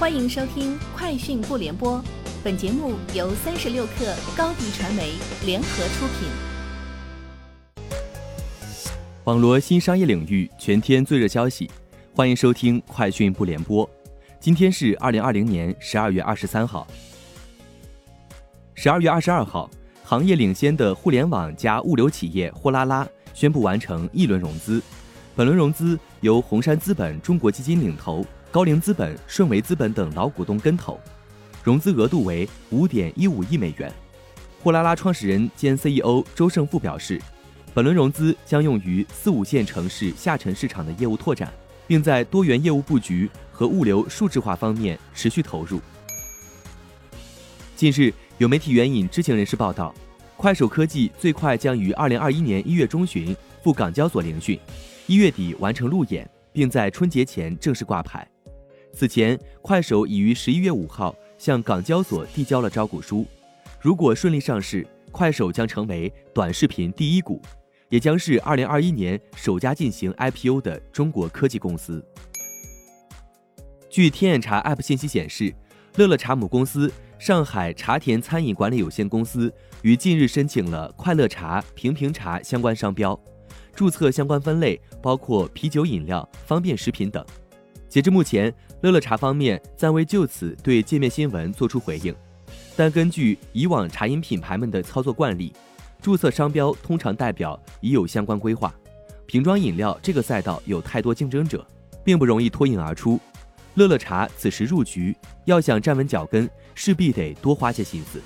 欢迎收听《快讯不联播》，本节目由三十六克高低传媒联合出品。网罗新商业领域全天最热消息，欢迎收听《快讯不联播》。今天是二零二零年十二月二十三号。十二月二十二号，行业领先的互联网加物流企业货拉拉宣布完成一轮融资，本轮融资由红杉资本中国基金领投。高瓴资本、顺为资本等老股东跟投，融资额度为五点一五亿美元。货拉拉创始人兼 CEO 周胜富表示，本轮融资将用于四五线城市下沉市场的业务拓展，并在多元业务布局和物流数字化方面持续投入。近日，有媒体援引知情人士报道，快手科技最快将于二零二一年一月中旬赴港交所聆讯，一月底完成路演，并在春节前正式挂牌。此前，快手已于十一月五号向港交所递交了招股书。如果顺利上市，快手将成为短视频第一股，也将是二零二一年首家进行 IPO 的中国科技公司。据天眼查 App 信息显示，乐乐茶母公司上海茶田餐饮管理有限公司于近日申请了快乐茶、平平茶相关商标，注册相关分类包括啤酒、饮料、方便食品等。截至目前，乐乐茶方面暂未就此对界面新闻作出回应。但根据以往茶饮品牌们的操作惯例，注册商标通常代表已有相关规划。瓶装饮料这个赛道有太多竞争者，并不容易脱颖而出。乐乐茶此时入局，要想站稳脚跟，势必得多花些心思。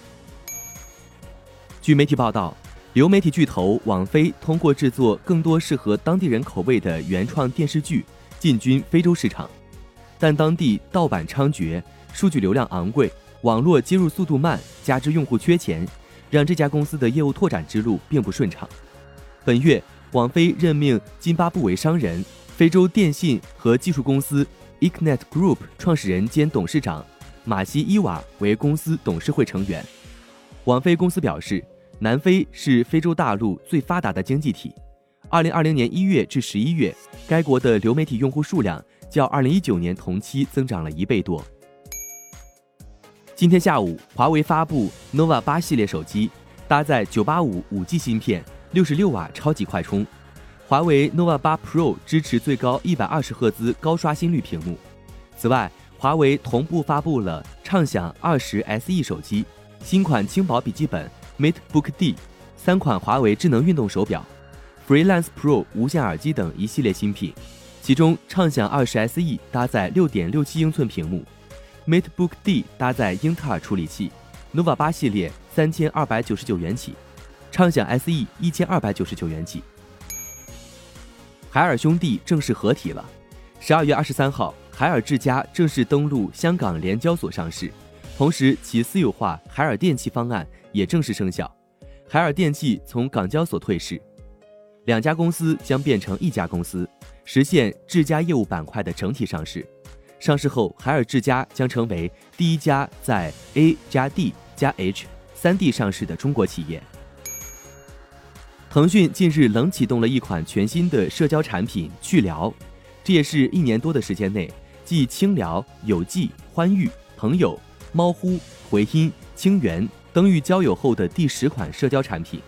据媒体报道，流媒体巨头网飞通过制作更多适合当地人口味的原创电视剧。进军非洲市场，但当地盗版猖獗，数据流量昂贵，网络接入速度慢，加之用户缺钱，让这家公司的业务拓展之路并不顺畅。本月，网飞任命津巴布韦商人、非洲电信和技术公司 Econet Group 创始人兼董事长马西伊瓦为公司董事会成员。网飞公司表示，南非是非洲大陆最发达的经济体。二零二零年一月至十一月，该国的流媒体用户数量较二零一九年同期增长了一倍多。今天下午，华为发布 nova 八系列手机，搭载九八五五 G 芯片，六十六瓦超级快充。华为 nova 八 Pro 支持最高一百二十赫兹高刷新率屏幕。此外，华为同步发布了畅享二十 SE 手机、新款轻薄笔记本 MateBook D、三款华为智能运动手表。Freelance Pro 无线耳机等一系列新品，其中畅享二十 SE 搭载六点六七英寸屏幕，MateBook D 搭载英特尔处理器，nova 八系列三千二百九十九元起，畅享 SE 一千二百九十九元起。海尔兄弟正式合体了。十二月二十三号，海尔智家正式登陆香港联交所上市，同时其私有化海尔电器方案也正式生效，海尔电器从港交所退市。两家公司将变成一家公司，实现智家业务板块的整体上市。上市后，海尔智家将成为第一家在 A 加 D 加 H 三 D 上市的中国企业。腾讯近日冷启动了一款全新的社交产品“趣聊”，这也是一年多的时间内，继轻聊、有记、欢愉、朋友、猫呼、回音、清源登域交友后的第十款社交产品。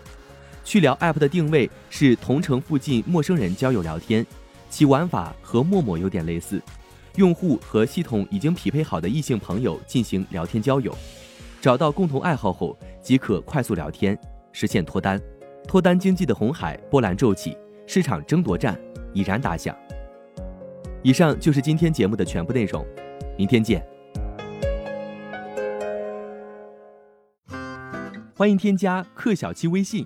趣聊 App 的定位是同城附近陌生人交友聊天，其玩法和陌陌有点类似，用户和系统已经匹配好的异性朋友进行聊天交友，找到共同爱好后即可快速聊天，实现脱单。脱单经济的红海波澜骤起，市场争夺战已然打响。以上就是今天节目的全部内容，明天见。欢迎添加克小七微信。